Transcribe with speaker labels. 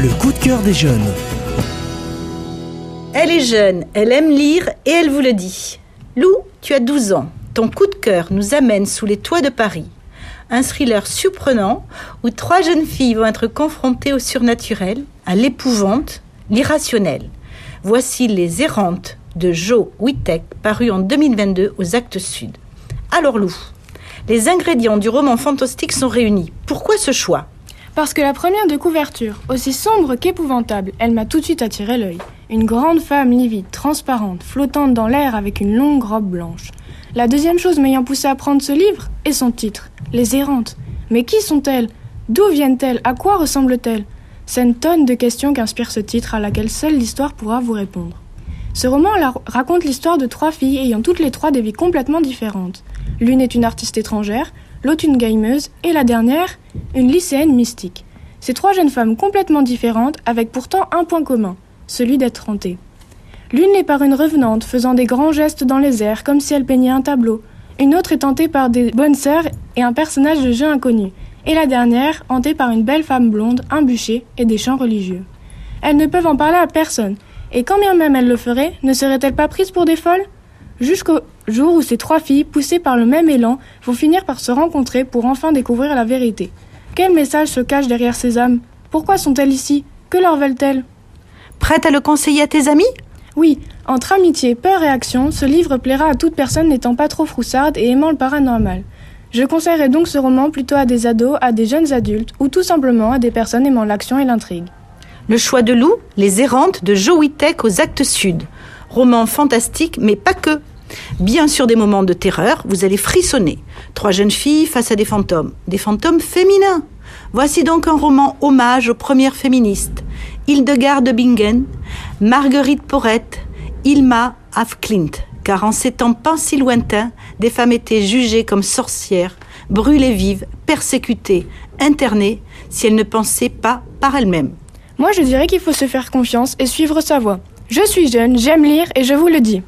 Speaker 1: Le coup de cœur des jeunes.
Speaker 2: Elle est jeune, elle aime lire et elle vous le dit. Lou, tu as 12 ans. Ton coup de cœur nous amène sous les toits de Paris. Un thriller surprenant où trois jeunes filles vont être confrontées au surnaturel, à l'épouvante, l'irrationnel. Voici Les Errantes de Joe Wittek, paru en 2022 aux Actes Sud. Alors Lou, les ingrédients du roman fantastique sont réunis. Pourquoi ce choix?
Speaker 3: Parce que la première de couverture, aussi sombre qu'épouvantable, elle m'a tout de suite attiré l'œil. Une grande femme livide, transparente, flottante dans l'air avec une longue robe blanche. La deuxième chose m'ayant poussé à prendre ce livre est son titre, Les errantes. Mais qui sont-elles? D'où viennent-elles? À quoi ressemblent-elles? C'est une tonne de questions qu'inspire ce titre à laquelle seule l'histoire pourra vous répondre. Ce roman raconte l'histoire de trois filles ayant toutes les trois des vies complètement différentes. L'une est une artiste étrangère, l'autre une gameuse et la dernière, une lycéenne mystique. Ces trois jeunes femmes complètement différentes avec pourtant un point commun, celui d'être hantées. L'une est par une revenante faisant des grands gestes dans les airs comme si elle peignait un tableau. Une autre est hantée par des bonnes sœurs et un personnage de jeu inconnu. Et la dernière, hantée par une belle femme blonde, un bûcher et des chants religieux. Elles ne peuvent en parler à personne, et quand bien même elles le feraient, ne seraient-elles pas prises pour des folles? Jusqu'au jour où ces trois filles, poussées par le même élan, vont finir par se rencontrer pour enfin découvrir la vérité. Quel message se cache derrière ces âmes? Pourquoi sont-elles ici? Que leur veulent-elles?
Speaker 2: Prête à le conseiller à tes amis?
Speaker 3: Oui, entre amitié, peur et action, ce livre plaira à toute personne n'étant pas trop froussarde et aimant le paranormal. Je conseillerais donc ce roman plutôt à des ados, à des jeunes adultes ou tout simplement à des personnes aimant l'action et l'intrigue.
Speaker 2: Le choix de Lou, Les errantes de Joe Wittek aux Actes Sud. Roman fantastique, mais pas que. Bien sûr des moments de terreur, vous allez frissonner. Trois jeunes filles face à des fantômes, des fantômes féminins. Voici donc un roman hommage aux premières féministes. Hildegarde Bingen, Marguerite Porrette, Ilma Afklint. Car en ces temps pas si lointains, des femmes étaient jugées comme sorcières, brûlées vives, persécutées, internées, si elles ne pensaient pas par elles-mêmes.
Speaker 3: Moi, je dirais qu'il faut se faire confiance et suivre sa voie. Je suis jeune, j'aime lire et je vous le dis.